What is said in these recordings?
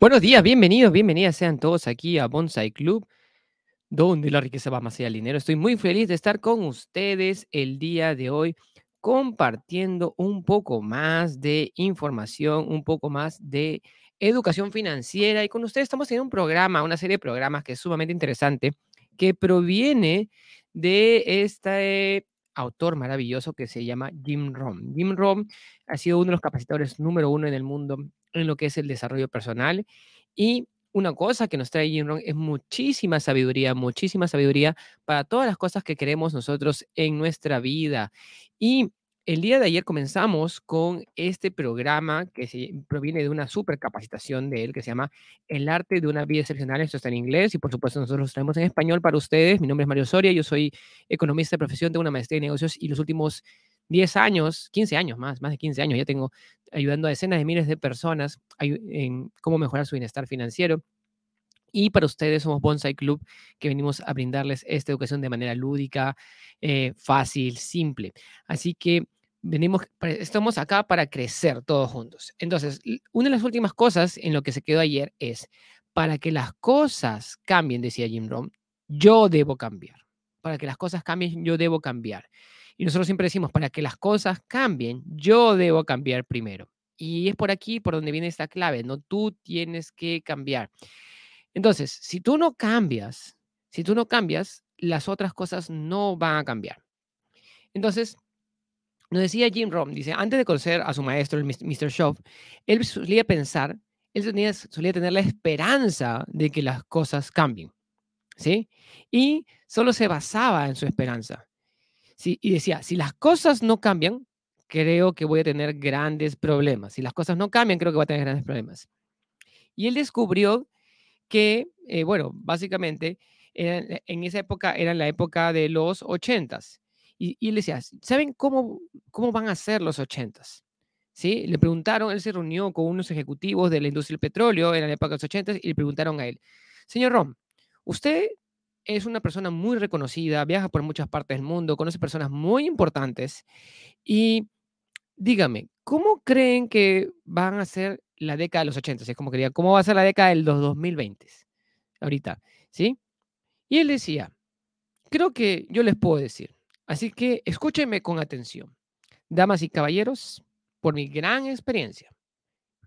Buenos días, bienvenidos, bienvenidas sean todos aquí a Bonsai Club, donde la riqueza va más allá del dinero. Estoy muy feliz de estar con ustedes el día de hoy compartiendo un poco más de información, un poco más de educación financiera. Y con ustedes estamos en un programa, una serie de programas que es sumamente interesante, que proviene de este autor maravilloso que se llama Jim Rohn. Jim Rohn ha sido uno de los capacitadores número uno en el mundo en lo que es el desarrollo personal. Y una cosa que nos trae Jim Rohn es muchísima sabiduría, muchísima sabiduría para todas las cosas que queremos nosotros en nuestra vida. Y el día de ayer comenzamos con este programa que se, proviene de una super capacitación de él que se llama El arte de una vida excepcional. Esto está en inglés y por supuesto nosotros lo traemos en español para ustedes. Mi nombre es Mario Soria, yo soy economista de profesión, tengo una maestría en negocios y los últimos 10 años, 15 años más, más de 15 años, ya tengo ayudando a decenas de miles de personas en cómo mejorar su bienestar financiero. Y para ustedes somos Bonsai Club, que venimos a brindarles esta educación de manera lúdica, eh, fácil, simple. Así que venimos, estamos acá para crecer todos juntos. Entonces, una de las últimas cosas en lo que se quedó ayer es, para que las cosas cambien, decía Jim Rohn, yo debo cambiar. Para que las cosas cambien, yo debo cambiar. Y nosotros siempre decimos, para que las cosas cambien, yo debo cambiar primero. Y es por aquí por donde viene esta clave, ¿no? Tú tienes que cambiar. Entonces, si tú no cambias, si tú no cambias, las otras cosas no van a cambiar. Entonces, nos decía Jim Rohn, dice, antes de conocer a su maestro, el Mr. Shaw, él solía pensar, él solía tener la esperanza de que las cosas cambien, ¿sí? Y solo se basaba en su esperanza y decía, si las cosas no cambian, creo que voy a tener grandes problemas. Si las cosas no cambian, creo que voy a tener grandes problemas. Y él descubrió que, eh, bueno, básicamente, en esa época era la época de los ochentas. Y, y él decía, ¿saben cómo, cómo van a ser los ochentas? ¿Sí? Le preguntaron, él se reunió con unos ejecutivos de la industria del petróleo en la época de los ochentas y le preguntaron a él, señor Rom, ¿usted es una persona muy reconocida, viaja por muchas partes del mundo, conoce personas muy importantes. Y dígame, ¿cómo creen que van a ser la década de los 80? Es como quería, ¿cómo va a ser la década de los 2020? Ahorita, ¿sí? Y él decía, creo que yo les puedo decir. Así que escúchenme con atención. Damas y caballeros, por mi gran experiencia,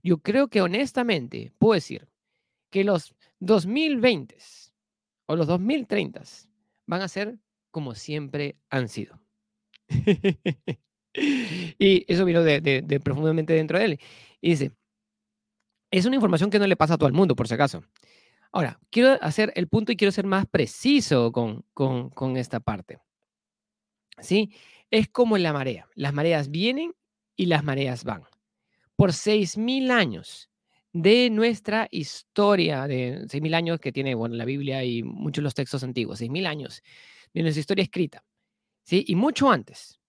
yo creo que honestamente puedo decir que los 2020 o los 2030 van a ser como siempre han sido. y eso vino de, profundamente dentro de él. Y dice, es una información que no le pasa a todo el mundo, por si acaso. Ahora, quiero hacer el punto y quiero ser más preciso con, con, con esta parte. ¿Sí? Es como la marea. Las mareas vienen y las mareas van. Por 6.000 años, de nuestra historia de 6.000 años que tiene bueno, la Biblia y muchos de los textos antiguos, 6.000 años de nuestra historia escrita. ¿sí? Y mucho antes,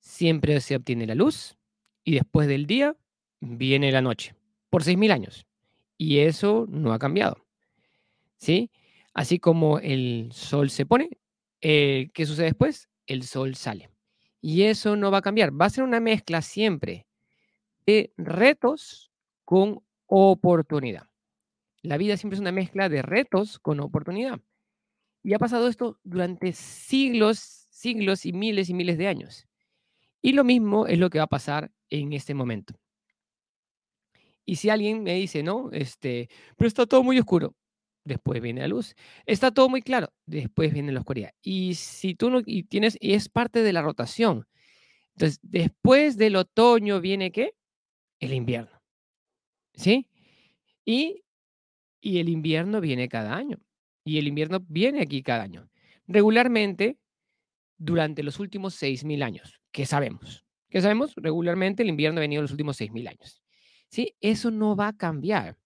siempre se obtiene la luz y después del día viene la noche, por 6.000 años. Y eso no ha cambiado. ¿sí? Así como el sol se pone, eh, ¿qué sucede después? El sol sale. Y eso no va a cambiar. Va a ser una mezcla siempre de retos con oportunidad. La vida siempre es una mezcla de retos con oportunidad. Y ha pasado esto durante siglos, siglos y miles y miles de años. Y lo mismo es lo que va a pasar en este momento. Y si alguien me dice, no, este, pero está todo muy oscuro, después viene la luz. Está todo muy claro, después viene la oscuridad. Y si tú no y tienes, y es parte de la rotación. Entonces, después del otoño viene qué? El invierno. ¿Sí? Y, y el invierno viene cada año. Y el invierno viene aquí cada año. Regularmente, durante los últimos 6.000 años. ¿Qué sabemos? ¿Qué sabemos? Regularmente el invierno ha venido los últimos 6.000 años. ¿Sí? Eso no va a cambiar.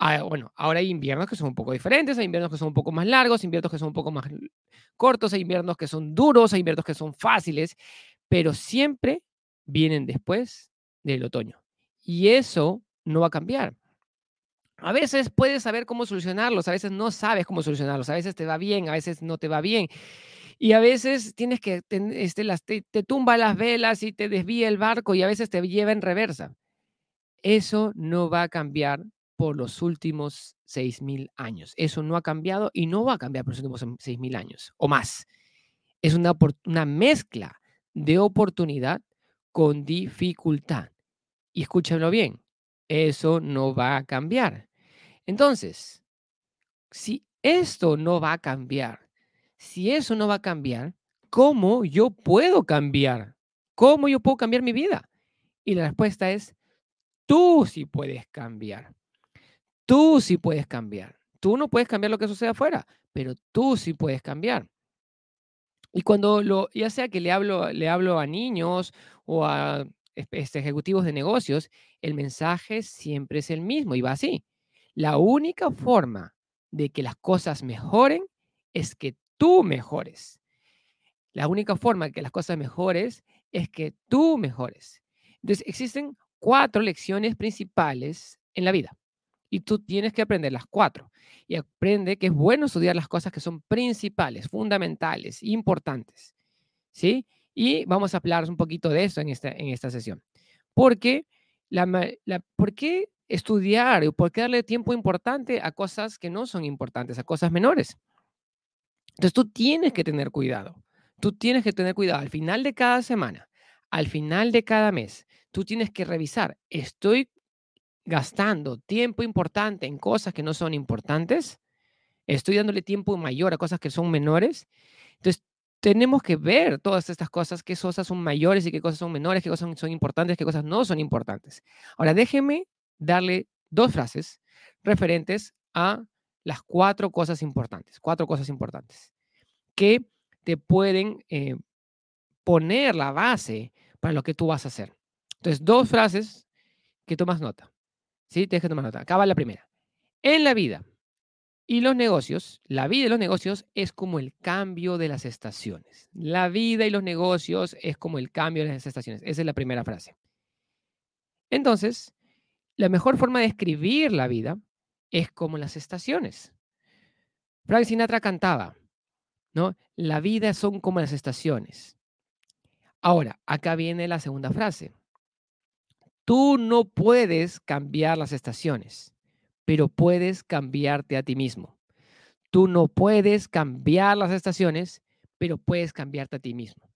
Ah, bueno, ahora hay inviernos que son un poco diferentes, hay inviernos que son un poco más largos, inviernos que son un poco más cortos, hay inviernos que son duros, hay inviernos que son fáciles, pero siempre vienen después del otoño. Y eso no va a cambiar. A veces puedes saber cómo solucionarlos, a veces no sabes cómo solucionarlos, a veces te va bien, a veces no te va bien. Y a veces tienes que, este, las, te, te tumba las velas y te desvía el barco y a veces te lleva en reversa. Eso no va a cambiar por los últimos 6.000 años. Eso no ha cambiado y no va a cambiar por los últimos 6.000 años o más. Es una, una mezcla de oportunidad con dificultad. Y escúchenlo bien, eso no va a cambiar. Entonces, si esto no va a cambiar, si eso no va a cambiar, ¿cómo yo puedo cambiar? ¿Cómo yo puedo cambiar mi vida? Y la respuesta es, tú sí puedes cambiar. Tú sí puedes cambiar. Tú no puedes cambiar lo que sucede afuera, pero tú sí puedes cambiar. Y cuando lo, ya sea que le hablo, le hablo a niños o a ejecutivos de negocios, el mensaje siempre es el mismo y va así. La única forma de que las cosas mejoren es que tú mejores. La única forma de que las cosas mejores es que tú mejores. Entonces, existen cuatro lecciones principales en la vida y tú tienes que aprender las cuatro. Y aprende que es bueno estudiar las cosas que son principales, fundamentales, importantes. ¿Sí? Y vamos a hablar un poquito de eso en esta, en esta sesión. Porque la, ¿Por qué estudiar o por qué darle tiempo importante a cosas que no son importantes, a cosas menores? Entonces tú tienes que tener cuidado. Tú tienes que tener cuidado al final de cada semana, al final de cada mes. Tú tienes que revisar, ¿estoy gastando tiempo importante en cosas que no son importantes? ¿Estoy dándole tiempo mayor a cosas que son menores? Entonces, tenemos que ver todas estas cosas, qué cosas son mayores y qué cosas son menores, qué cosas son importantes, qué cosas no son importantes. Ahora, déjeme darle dos frases referentes a las cuatro cosas importantes, cuatro cosas importantes que te pueden eh, poner la base para lo que tú vas a hacer. Entonces, dos frases que tomas nota. ¿Sí? Tienes que tomar nota. Acaba la primera. En la vida, y los negocios, la vida y los negocios es como el cambio de las estaciones. La vida y los negocios es como el cambio de las estaciones. Esa es la primera frase. Entonces, la mejor forma de escribir la vida es como las estaciones. Frank Sinatra cantaba, ¿no? La vida son como las estaciones. Ahora, acá viene la segunda frase. Tú no puedes cambiar las estaciones pero puedes cambiarte a ti mismo. Tú no puedes cambiar las estaciones, pero puedes cambiarte a ti mismo.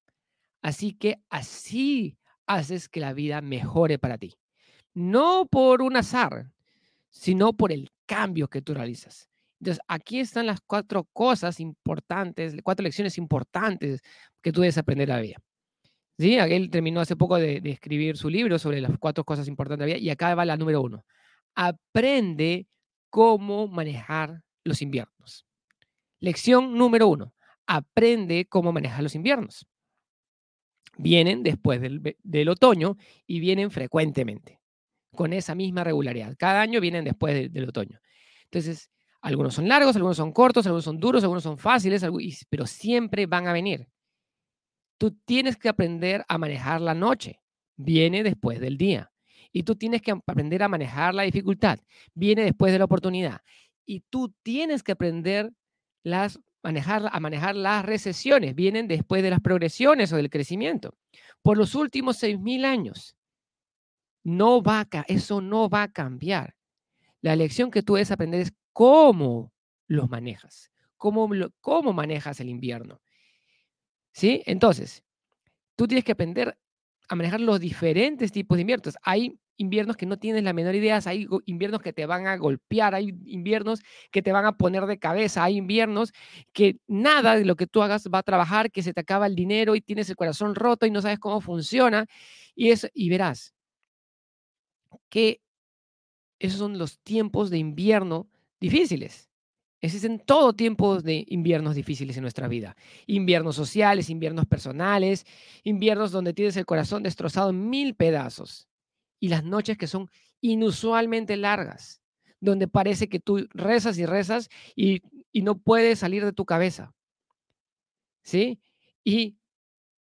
Así que así haces que la vida mejore para ti. No por un azar, sino por el cambio que tú realizas. Entonces, aquí están las cuatro cosas importantes, cuatro lecciones importantes que tú debes aprender a la vida. ¿Sí? Él terminó hace poco de, de, escribir su libro sobre las cuatro cosas importantes de la vida y acá va la número uno aprende cómo manejar los inviernos. Lección número uno, aprende cómo manejar los inviernos. Vienen después del, otoño y vienen frecuentemente, con esa misma regularidad. Cada año vienen después del otoño. Entonces, algunos son largos, algunos son cortos, algunos son duros, algunos son fáciles, pero siempre van a venir. Tú tienes que aprender a manejar la noche. Viene después del día y tú tienes que aprender a manejar la dificultad. Viene después de la oportunidad. Y tú tienes que aprender las, manejar, a manejar las recesiones. Vienen después de las progresiones o del crecimiento. Por los últimos 6.000 años, no va eso no va a cambiar. La lección que tú debes aprender es cómo los manejas, cómo, cómo manejas el invierno. ¿Sí? Entonces, tú tienes que aprender a manejar los diferentes tipos de inviernos. Hay inviernos que no tienes la menor idea, hay inviernos que te van a golpear, hay inviernos que te van a poner de cabeza, hay inviernos que nada de lo que tú hagas va a trabajar, que se te acaba el dinero y tienes el corazón roto y no sabes cómo funciona. Y, eso, y verás que esos son los tiempos de invierno difíciles. Existen todo tiempos de inviernos difíciles en nuestra vida. Inviernos sociales, inviernos personales, inviernos donde tienes el corazón destrozado en mil pedazos y las noches que son inusualmente largas, donde parece que tú rezas y rezas y, no puedes salir de tu cabeza. ¿Sí? Y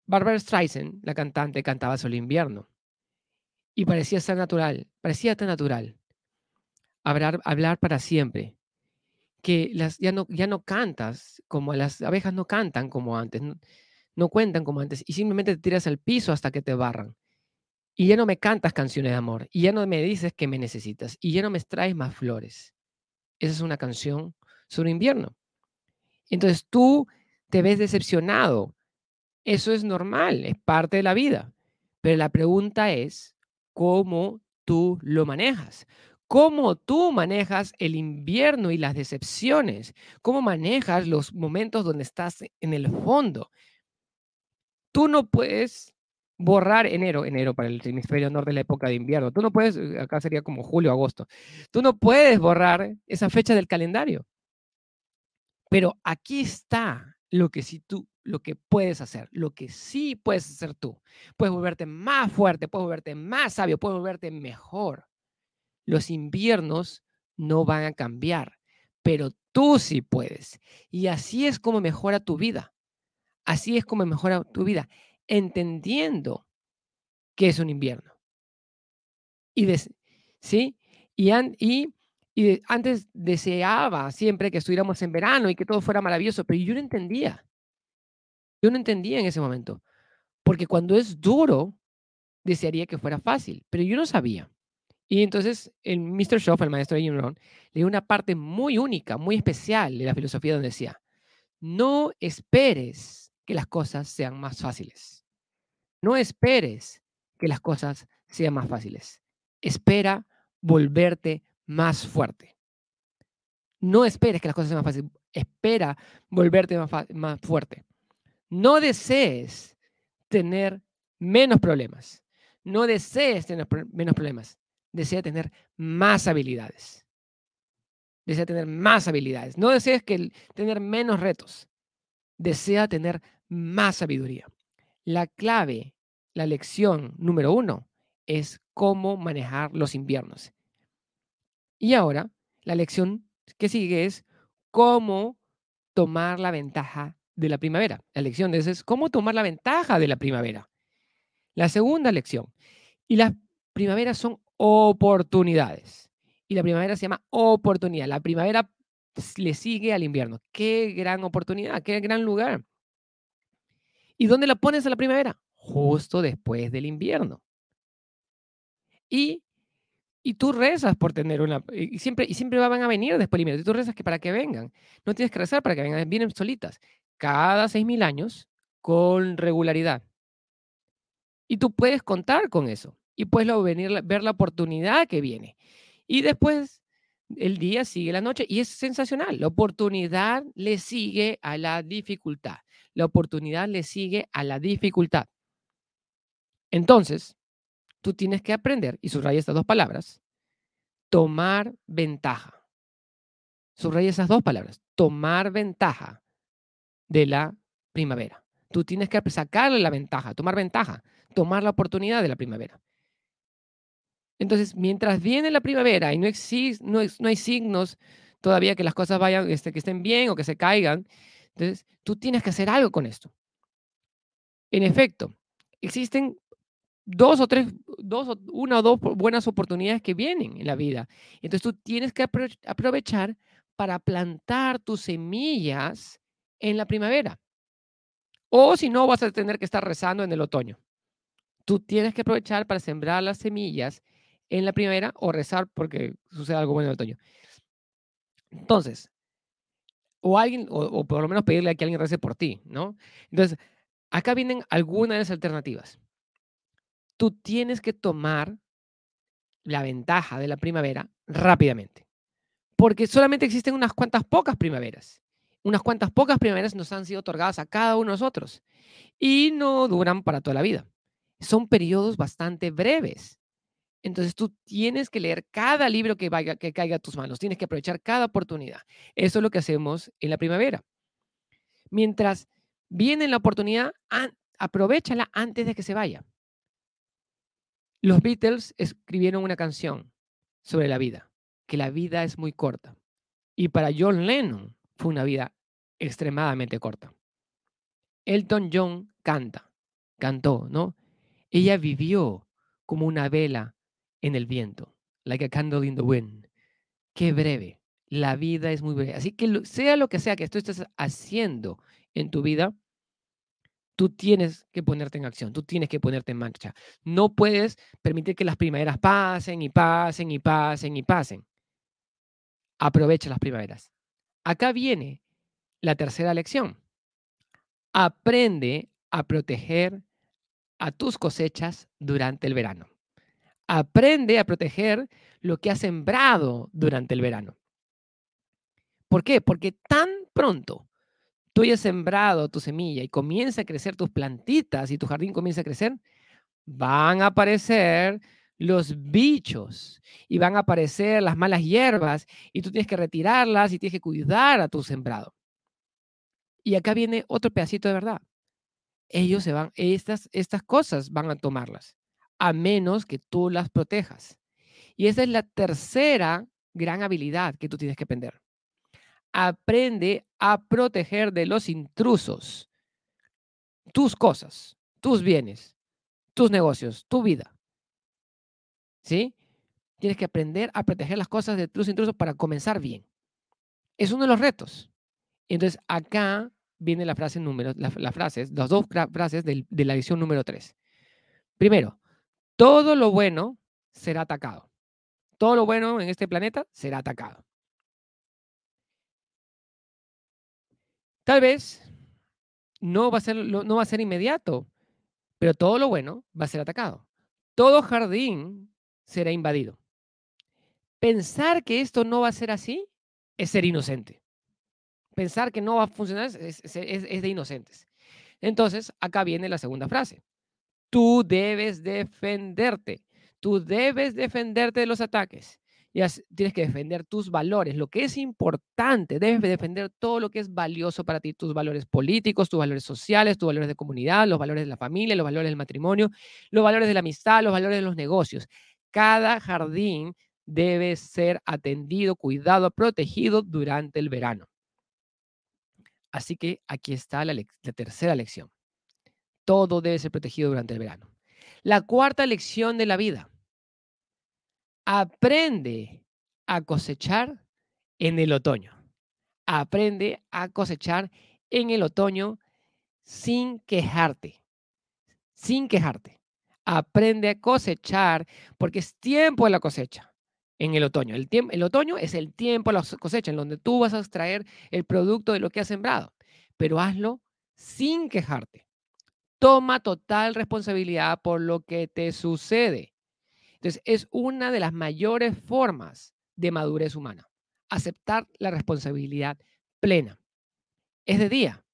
Barbara Streisand, la cantante, cantaba el invierno. Y parecía tan natural, parecía tan natural. Hablar, hablar para siempre. Que las, ya, no, ya no cantas como las abejas no cantan como antes, no, no cuentan como antes, y simplemente te tiras al piso hasta que te barran. Y ya no me cantas canciones de amor, y ya no me dices que me necesitas, y ya no me traes más flores. Esa es una canción sobre invierno. Entonces tú te ves decepcionado. Eso es normal, es parte de la vida. Pero la pregunta es, ¿cómo tú lo manejas? ¿Cómo tú manejas el invierno y las decepciones? ¿Cómo manejas los momentos donde estás en el fondo? Tú no puedes borrar enero, enero para el hemisferio norte de la época de invierno. Tú no puedes, eh, acá sería como julio, agosto. Tú no puedes borrar esa fecha del calendario. Pero aquí está lo que sí tú, lo que puedes hacer, lo que sí puedes hacer tú. Puedes volverte más fuerte, puedes volverte más sabio, puedes volverte mejor. Los inviernos no van a cambiar, pero tú sí puedes. Y así es como mejora tu vida. Así es como mejora tu vida entendiendo que es un invierno. Y, ¿sí? y, y, antes deseaba siempre que estuviéramos en verano y que todo fuera maravilloso, pero yo no entendía. Yo no entendía en ese momento. Porque cuando es duro, desearía que fuera fácil, pero yo no sabía. Y entonces el Mr. Schoff, el maestro de Jim Rohn, le dio una parte muy única, muy especial de la filosofía donde decía, no esperes que las cosas sean más fáciles. No esperes que las cosas sean más fáciles. Espera volverte más fuerte. No esperes que las cosas sean más fáciles. Espera volverte más, fuerte. No desees tener menos problemas. No desees tener menos problemas. Desea tener más habilidades. Desea tener más habilidades. No desees que tener menos retos desea tener más sabiduría. La clave, la lección número uno es cómo manejar los inviernos. Y ahora, la lección que sigue es cómo tomar la ventaja de la primavera. La lección de es cómo tomar la ventaja de la primavera. La segunda lección. Y las primaveras son oportunidades. Y la primavera se llama oportunidad. La primavera le sigue al invierno. Qué gran oportunidad, qué gran lugar. ¿Y dónde la pones a la primavera? Justo después del invierno. Y, y tú rezas por tener una... Y siempre, y siempre van a venir después del invierno. Y tú rezas que para que vengan. No tienes que rezar para que vengan, vienen solitas. Cada seis mil años con regularidad. Y tú puedes contar con eso. Y puedes venir, ver la oportunidad que viene. Y después el día sigue la noche y es sensacional. La oportunidad le sigue a la dificultad. La oportunidad le sigue a la dificultad. Entonces, tú tienes que aprender, y subraya estas dos palabras, tomar ventaja. Subraya esas dos palabras, tomar ventaja de la primavera. Tú tienes que sacarle la ventaja, tomar ventaja, tomar la oportunidad de la primavera. Entonces, mientras viene la primavera y no, no, hay signos todavía que las cosas vayan, este, que estén bien o que se caigan, entonces tú tienes que hacer algo con esto. En efecto, existen dos o tres, dos, una o dos buenas oportunidades que vienen en la vida. Entonces tú tienes que aprovechar para plantar tus semillas en la primavera. O si no, vas a tener que estar rezando en el otoño. Tú tienes que aprovechar para sembrar las semillas en la primavera o rezar porque sucede algo bueno en el otoño. Entonces, o alguien, o, por lo menos pedirle a que alguien rece por ti, ¿no? Entonces, acá vienen algunas de las alternativas. Tú tienes que tomar la ventaja de la primavera rápidamente, porque solamente existen unas cuantas pocas primaveras. Unas cuantas pocas primaveras nos han sido otorgadas a cada uno de nosotros y no duran para toda la vida. Son periodos bastante breves. Entonces tú tienes que leer cada libro que, vaya, que caiga a tus manos, tienes que aprovechar cada oportunidad. Eso es lo que hacemos en la primavera. Mientras viene la oportunidad, aprovechala antes de que se vaya. Los Beatles escribieron una canción sobre la vida, que la vida es muy corta. Y para John Lennon fue una vida extremadamente corta. Elton John canta, cantó, ¿no? Ella vivió como una vela en el viento, like a candle in the wind. Qué breve. La vida es muy breve. Así que sea lo que sea que tú estés haciendo en tu vida, tú tienes que ponerte en acción, tú tienes que ponerte en marcha. No puedes permitir que las primaveras pasen y pasen y pasen y pasen. Aprovecha las primaveras. Acá viene la tercera lección. Aprende a proteger a tus cosechas durante el verano. Aprende a proteger lo que has sembrado durante el verano. ¿Por qué? Porque tan pronto tú hayas sembrado tu semilla y comienza a crecer tus plantitas y tu jardín comienza a crecer, van a aparecer los bichos y van a aparecer las malas hierbas y tú tienes que retirarlas y tienes que cuidar a tu sembrado. Y acá viene otro pedacito de verdad. Ellos se van, estas, estas cosas van a tomarlas, a menos que tú las protejas. Y esa es la tercera gran habilidad que tú tienes que aprender. Aprende a proteger de los intrusos tus cosas, tus bienes, tus negocios, tu vida. ¿Sí? Tienes que aprender a proteger las cosas de tus intrusos para comenzar bien. Es uno de los retos. Entonces, acá viene la frase número, las frases, las dos frases de, de la edición número 3. Primero, todo lo bueno será atacado. Todo lo bueno en este planeta será atacado. Tal vez no va a ser, no va a ser inmediato, pero todo lo bueno va a ser atacado. Todo jardín será invadido. Pensar que esto no va a ser así es ser inocente. Pensar que no va a funcionar es, es de inocentes. Entonces, acá viene la segunda frase. Tú debes defenderte. Tú debes defenderte de los ataques tienes que defender tus valores, lo que es importante, debes defender todo lo que es valioso para ti, tus valores políticos, tus valores sociales, tus valores de comunidad, los valores de la familia, los valores del matrimonio, los valores de la amistad, los valores de los negocios. Cada jardín debe ser atendido, cuidado, protegido durante el verano. Así que aquí está la, tercera lección. Todo debe ser protegido durante el verano. La cuarta lección de la vida aprende a cosechar en el otoño. Aprende a cosechar en el otoño sin quejarte. Sin quejarte. Aprende a cosechar porque es tiempo de la cosecha en el otoño. El, el otoño es el tiempo de la cosecha en donde tú vas a extraer el producto de lo que has sembrado. Pero hazlo sin quejarte. Toma total responsabilidad por lo que te sucede. Entonces, es una de las mayores formas de madurez humana, aceptar la responsabilidad plena. Es de día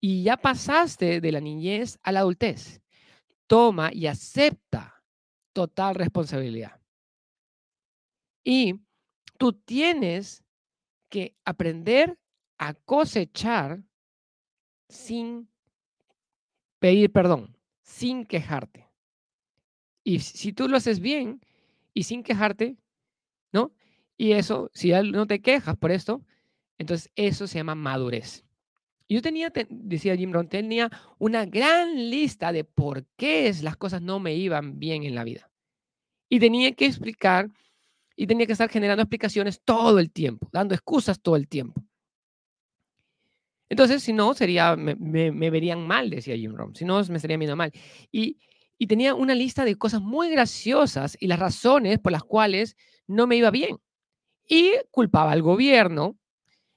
y ya pasaste de la niñez a la adultez. Toma y acepta total responsabilidad. Y tú tienes que aprender a cosechar sin pedir perdón, sin quejarte. Y si tú lo haces bien y sin quejarte, ¿no? Y eso, si no te quejas por esto, entonces eso se llama madurez. Yo tenía, decía Jim Rohn, tenía una gran lista de por qué las cosas no me iban bien en la vida. Y tenía que explicar y tenía que estar generando explicaciones todo el tiempo, dando excusas todo el tiempo. Entonces, si no, sería, me, me verían mal, decía Jim Rohn. Si no, me estaría viendo mal. Y y tenía una lista de cosas muy graciosas y las razones por las cuales no me iba bien. Y culpaba al gobierno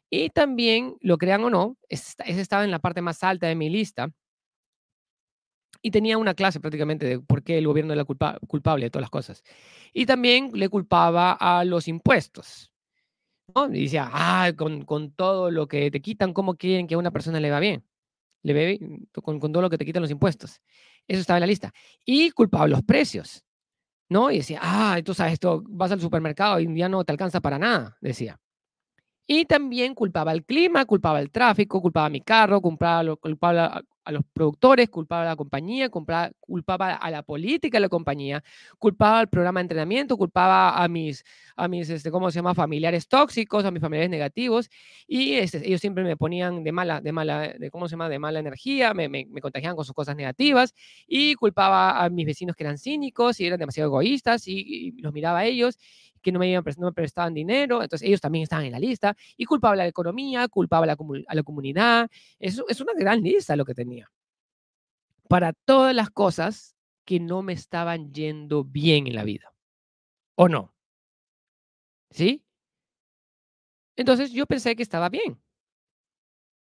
y también, lo crean o no, ese estaba en la parte más alta de mi lista. Y tenía una clase prácticamente de por qué el gobierno era culpable de todas las cosas. Y también le culpaba a los impuestos. Y decía, ah, con, con todo lo que te quitan, ¿cómo quieren que a una persona le va bien? Le ve con, con todo lo que te quitan los impuestos. Eso estaba en la lista. Y culpaba los precios, ¿no? Y decía, ah, tú sabes, esto, vas al supermercado y ya no te alcanza para nada, decía. Y también culpaba el clima, culpaba el tráfico, culpaba mi carro, culpaba, culpaba a los productores, culpaba a la compañía, culpaba, culpaba a la política de la compañía, culpaba al programa de entrenamiento, culpaba a mis, a mis este, ¿cómo se llama?, familiares tóxicos, a mis familiares negativos, y este, ellos siempre me ponían de mala, de mala, de, ¿cómo se llama?, de mala energía, me, me, me, contagiaban con sus cosas negativas, y culpaba a mis vecinos que eran cínicos y eran demasiado egoístas, y, y los miraba a ellos, que no me, iban, no me prestaban dinero, entonces ellos también estaban en la lista, y culpaba a la economía, culpaba a la, a la comunidad, es, es una gran lista lo que tenía. Para todas las cosas que no me estaban yendo bien en la vida. ¿O no? ¿Sí? Entonces yo pensé que estaba bien.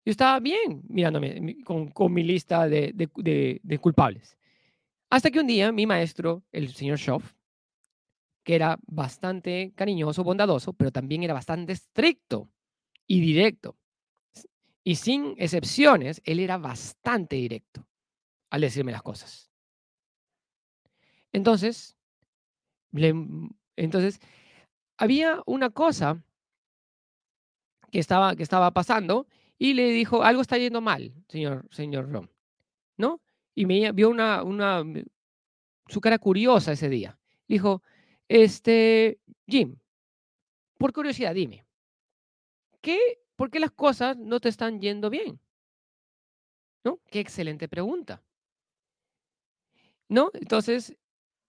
Yo estaba bien mirándome con, con mi lista de, de, culpables. Hasta que un día mi maestro, el señor Schoff, que era bastante cariñoso, bondadoso, pero también era bastante estricto y directo. Y sin excepciones, él era bastante directo al decirme las cosas. Entonces, entonces había una cosa que estaba, que estaba pasando y le dijo, algo está yendo mal, señor, señor Rom, ¿no? Y me vio una, una, su cara curiosa ese día. Dijo, este, Jim, por curiosidad, dime, ¿qué, ¿por qué las cosas no te están yendo bien? ¿No? Qué excelente pregunta. ¿No? Entonces,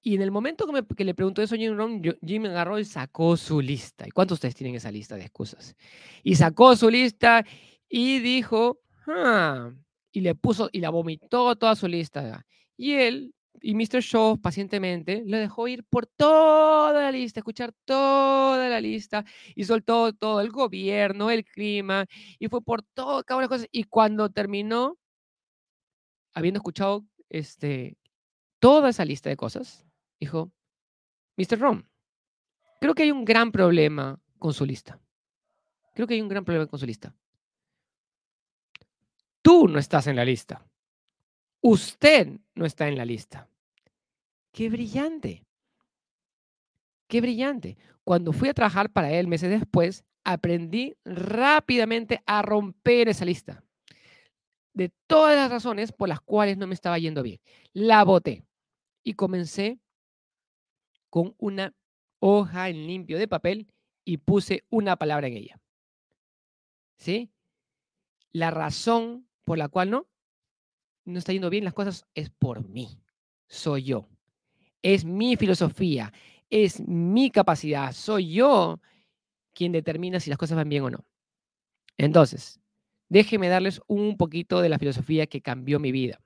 y en el momento que, que le preguntó eso a Jim Rom, Jim agarró y sacó su lista. ¿Y cuántos de ustedes tienen esa lista de excusas? Y sacó su lista y dijo, ah", y le puso y la vomitó toda su lista. Y él y Mr. Shaw pacientemente le dejó ir por toda la lista, escuchar toda la lista y soltó todo el gobierno, el clima y fue por todo, cada una cosas. Y cuando terminó, habiendo escuchado este, toda esa lista de cosas, dijo, Mr. Rom, creo que hay un gran problema con su lista. Creo que hay un gran problema con su lista. Tú no estás en la lista. Usted no está en la lista. Qué brillante. Qué brillante. Cuando fui a trabajar para él meses después, aprendí rápidamente a romper esa lista de todas las razones por las cuales no me estaba yendo bien. La boté y comencé con una hoja en limpio de papel y puse una palabra en ella. ¿Sí? La razón por la cual no, no está yendo bien las cosas es por mí. Soy yo. Es mi filosofía. Es mi capacidad. Soy yo quien determina si las cosas van bien o no. Entonces, déjenme darles un poquito de la filosofía que cambió mi vida.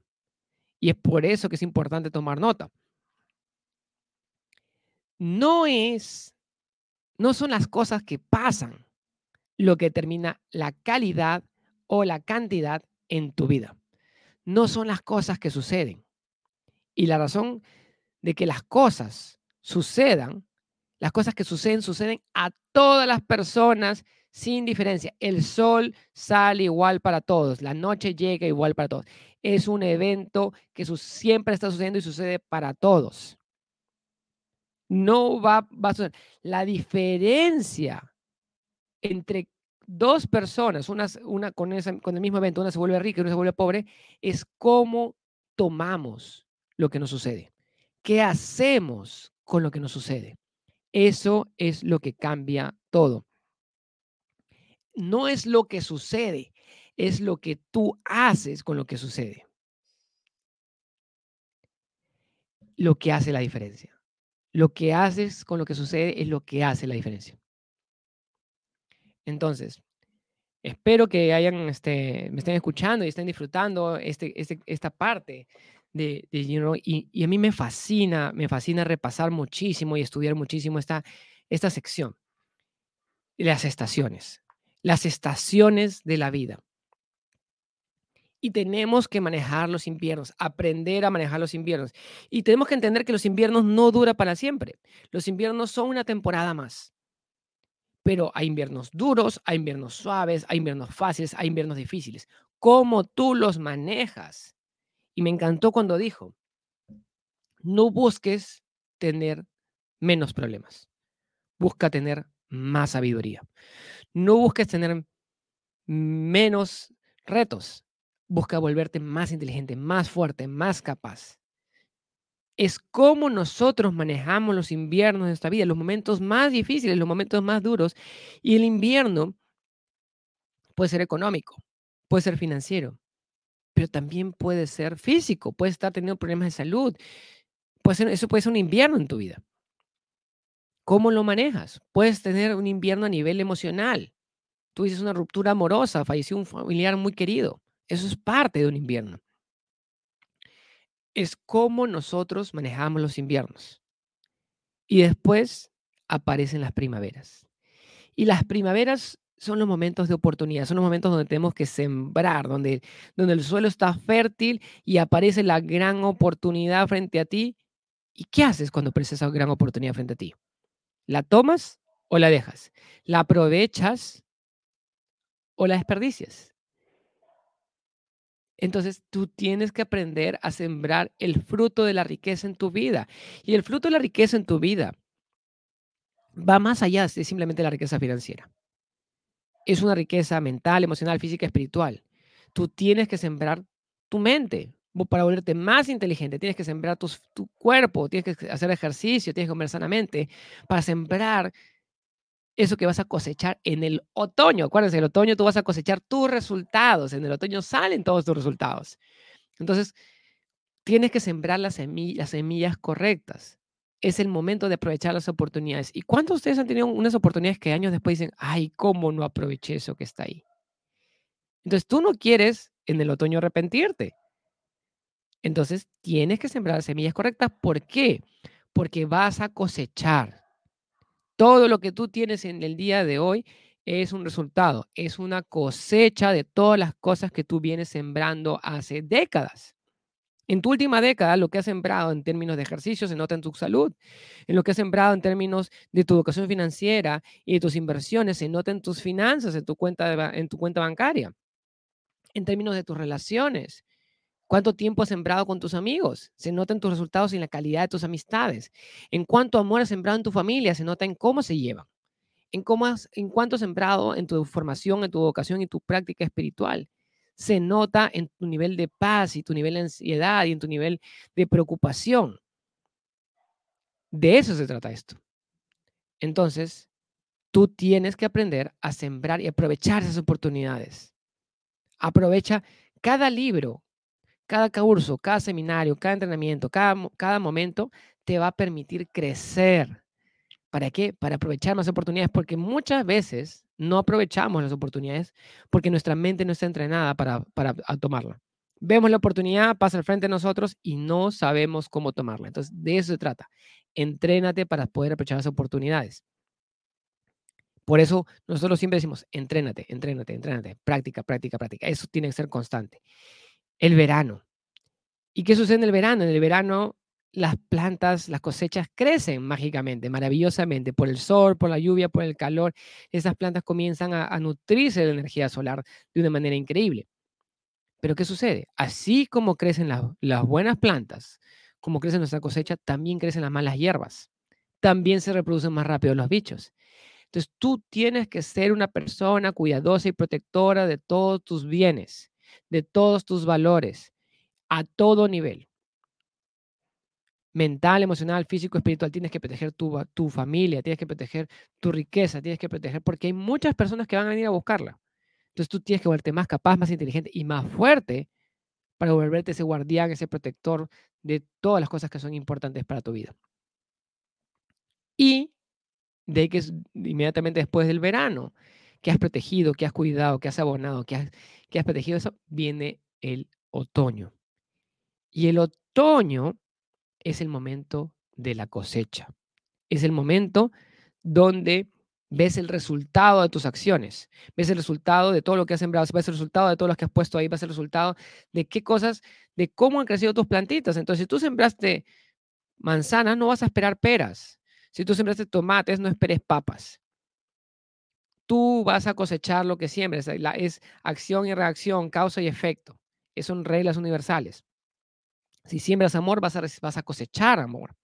Y es por eso que es importante tomar nota. No es, no son las cosas que pasan lo que determina la calidad o la cantidad en tu vida. No son las cosas que suceden. Y la razón de que las cosas sucedan, las cosas que suceden, suceden a todas las personas sin diferencia. El sol sale igual para todos, la noche llega igual para todos. Es un evento que siempre está sucediendo y sucede para todos. No va, va a suceder. La diferencia entre dos personas, una, una con, con el mismo evento, una se vuelve rica y una se vuelve pobre, es cómo tomamos lo que nos sucede. ¿Qué hacemos con lo que nos sucede? Eso es lo que cambia todo. No es lo que sucede, es lo que tú haces con lo que sucede. Lo que hace la diferencia. Lo que haces con lo que sucede es lo que hace la diferencia. Entonces, espero que hayan, este, me estén escuchando y estén disfrutando este, este esta parte de, de y, a mí me fascina, me fascina repasar muchísimo y estudiar muchísimo esta, esta sección. Las estaciones, las estaciones de la vida. Y tenemos que manejar los inviernos, aprender a manejar los inviernos. Y tenemos que entender que los inviernos no duran para siempre. Los inviernos son una temporada más pero hay inviernos duros, hay inviernos suaves, hay inviernos fáciles, hay inviernos difíciles. ¿Cómo tú los manejas? Y me encantó cuando dijo, no busques tener menos problemas, busca tener más sabiduría. No busques tener menos retos, busca volverte más inteligente, más fuerte, más capaz es cómo nosotros manejamos los inviernos de esta vida, los momentos más difíciles, los momentos más duros. Y el invierno puede ser económico, puede ser financiero, pero también puede ser físico, puede estar teniendo problemas de salud. Puede ser, eso puede ser un invierno en tu vida. ¿Cómo lo manejas? Puedes tener un invierno a nivel emocional. Tú dices una ruptura amorosa, falleció un familiar muy querido. Eso es parte de un invierno. es cómo nosotros manejamos los inviernos. Y después aparecen las primaveras. Y las primaveras son los momentos de oportunidad, son los momentos donde tenemos que sembrar, donde, donde el suelo está fértil y aparece la gran oportunidad frente a ti. ¿Y qué haces cuando aparece esa gran oportunidad frente a ti? ¿La tomas o la dejas? ¿La aprovechas o la desperdicias? Entonces tú tienes que aprender a sembrar el fruto de la riqueza en tu vida. Y el fruto de la riqueza en tu vida va más allá de simplemente la riqueza financiera. Es una riqueza mental, emocional, física, espiritual. Tú tienes que sembrar tu mente para volverte más inteligente. Tienes que sembrar tu, cuerpo, tienes que hacer ejercicio, tienes que comer sanamente para sembrar eso que vas a cosechar en el otoño. Acuérdense, en el otoño tú vas a cosechar tus resultados. En el otoño salen todos tus resultados. Entonces, tienes que sembrar las semillas, las semillas correctas es el momento de aprovechar las oportunidades. ¿Y cuántos de ustedes han tenido unas oportunidades que años después dicen, ay, cómo no aproveché eso que está ahí? Entonces tú no quieres en el otoño arrepentirte. Entonces tienes que sembrar las semillas correctas. ¿Por qué? Porque vas a cosechar. Todo lo que tú tienes en el día de hoy es un resultado, es una cosecha de todas las cosas que tú vienes sembrando hace décadas. En tu última década, lo que has sembrado en términos de ejercicio se nota en tu salud. En lo que has sembrado en términos de tu educación financiera y de tus inversiones se nota en tus finanzas, en tu cuenta, en tu cuenta bancaria. En términos de tus relaciones. ¿Cuánto tiempo has sembrado con tus amigos? Se nota en tus resultados en la calidad de tus amistades. En cuánto amor has sembrado en tu familia, se nota en cómo se llevan. En, cómo has, en cuánto has sembrado en tu formación, en tu vocación y tu práctica espiritual se nota en tu nivel de paz y tu nivel de ansiedad y en tu nivel de preocupación. De eso se trata esto. Entonces, tú tienes que aprender a sembrar y aprovechar esas oportunidades. Aprovecha cada libro, cada curso, cada seminario, cada entrenamiento, cada, cada momento te va a permitir crecer. ¿Para qué? Para aprovechar más oportunidades, porque muchas veces no aprovechamos las oportunidades porque nuestra mente no está entrenada para, para tomarla. Vemos la oportunidad, pasa al frente de nosotros y no sabemos cómo tomarla. Entonces, de eso se trata. Entrénate para poder aprovechar las oportunidades. Por eso nosotros siempre decimos, entrénate, entrénate, entrénate, práctica, práctica, práctica. Eso tiene que ser constante. El verano. ¿Y qué sucede en el verano? En el verano las plantas, las cosechas crecen mágicamente, maravillosamente, por el sol, por la lluvia, por el calor. Esas plantas comienzan a, nutrirse de la energía solar de una manera increíble. Pero ¿qué sucede? Así como crecen las buenas plantas, como crece nuestra cosecha, también crecen las malas hierbas. También se reproducen más rápido los bichos. Entonces tú tienes que ser una persona cuidadosa y protectora de todos tus bienes, de todos tus valores, a todo nivel mental, emocional, físico, espiritual, tienes que proteger tu, tu familia, tienes que proteger tu riqueza, tienes que proteger, porque hay muchas personas que van a venir a buscarla. Entonces tú tienes que volverte más capaz, más inteligente y más fuerte para volverte ese guardián, ese protector de todas las cosas que son importantes para tu vida. Y de que inmediatamente después del verano, que has protegido, que has cuidado, que has abonado, que has, que has protegido eso, viene el otoño. Y el otoño es el momento de la cosecha. Es el momento donde ves el resultado de tus acciones, ves el resultado de todo lo que has sembrado, ves el resultado de todo lo que has puesto ahí, ves el resultado de qué cosas, de cómo han crecido tus plantitas. Entonces, si tú sembraste manzanas, no vas a esperar peras. Si tú sembraste tomates, no esperes papas. Tú vas a cosechar lo que siembres. Es acción y reacción, causa y efecto. son reglas universales. Si siembras amor, vas a, vas a cosechar amor.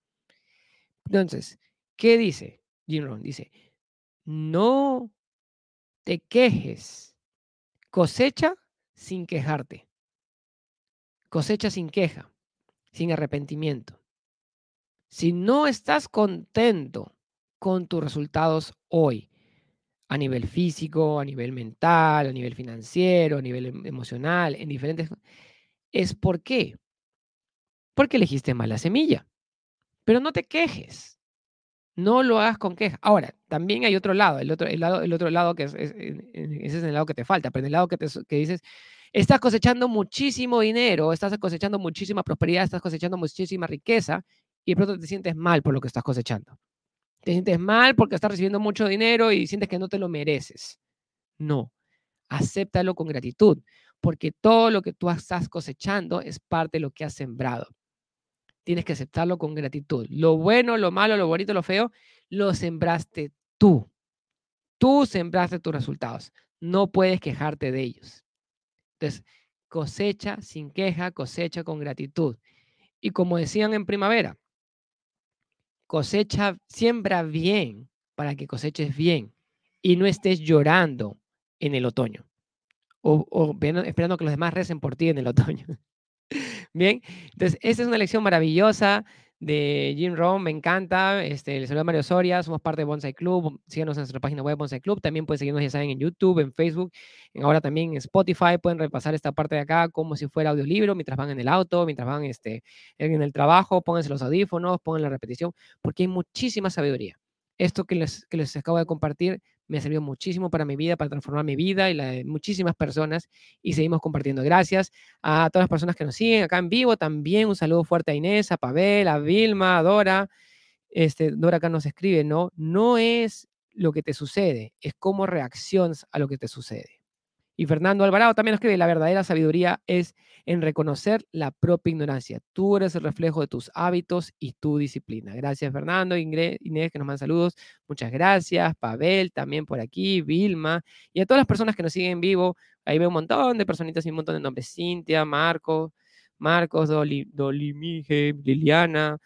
Entonces, ¿qué dice Jim Rohn? Dice, no te quejes, cosecha sin quejarte. Cosecha sin queja, sin arrepentimiento. Si no estás contento con tus resultados hoy, a nivel físico, a nivel mental, a nivel financiero, a nivel em, emocional, en diferentes... Es por qué porque elegiste mal la semilla. Pero no te quejes. No lo hagas con queja. Ahora, también hay otro lado, el otro, el lado, el otro lado que es, ese es el lado que te falta, pero el lado que, te, que dices, Estás cosechando muchísimo dinero, estás cosechando muchísima prosperidad, estás cosechando muchísima riqueza y de pronto te sientes mal por lo que estás cosechando. Te sientes mal porque estás recibiendo mucho dinero y sientes que no te lo mereces. No, acéptalo con gratitud, porque todo lo que tú estás cosechando es parte de lo que has sembrado. Tienes que aceptarlo con gratitud. Lo bueno, lo malo, lo bonito, lo feo, lo sembraste tú. Tú sembraste tus resultados. No puedes quejarte de ellos. Entonces, cosecha sin queja, cosecha con gratitud. Y como decían en primavera, cosecha, siembra bien para que coseches bien y no estés llorando en el otoño o, esperando que los demás recen por ti en el otoño. bien, entonces, esta es una lección maravillosa de Jim Rohn, me encanta. Este, les saludo a Mario Soria, somos parte de Bonsai Club. Síganos en nuestra página web Bonsai Club. También pueden seguirnos, ya saben, en YouTube, en Facebook, ahora también en Spotify. Pueden repasar esta parte de acá como si fuera audiolibro mientras van en el auto, mientras van este, en el trabajo. Pónganse los audífonos, pongan la repetición, porque hay muchísima sabiduría. Esto que les, que les acabo de compartir me ha servido muchísimo para mi vida, para transformar mi vida y la de muchísimas personas y seguimos compartiendo. Gracias a todas las personas que nos siguen acá en vivo. También un saludo fuerte a Inés, a Pavel, a Vilma, a Dora. Este, Dora acá nos escribe, ¿no? No es lo que te sucede, es cómo reaccionas a lo que te sucede. Y Fernando Alvarado también nos escribe, la verdadera sabiduría es en reconocer la propia ignorancia. Tú eres el reflejo de tus hábitos y tu disciplina. Gracias, Fernando, Inés, que nos mandan saludos. Muchas gracias. Pavel, también por aquí, Vilma, y a todas las personas que nos siguen en vivo. Ahí veo un montón de personitas y un montón de nombres. Cintia, Marco, Marcos, Doli, Dolimige, Liliana,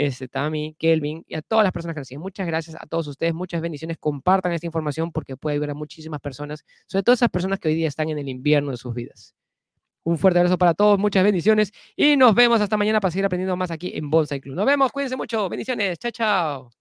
este, Tami, Kelvin y a todas las personas que nos siguen. Muchas gracias a todos ustedes, muchas bendiciones. Compartan esta información porque puede ayudar a muchísimas personas, sobre todo esas personas que hoy día están en el invierno de sus vidas. Un fuerte abrazo para todos, muchas bendiciones y nos vemos hasta mañana para seguir aprendiendo más aquí en Bonsai Club. Nos vemos, cuídense mucho, bendiciones, chao, chao.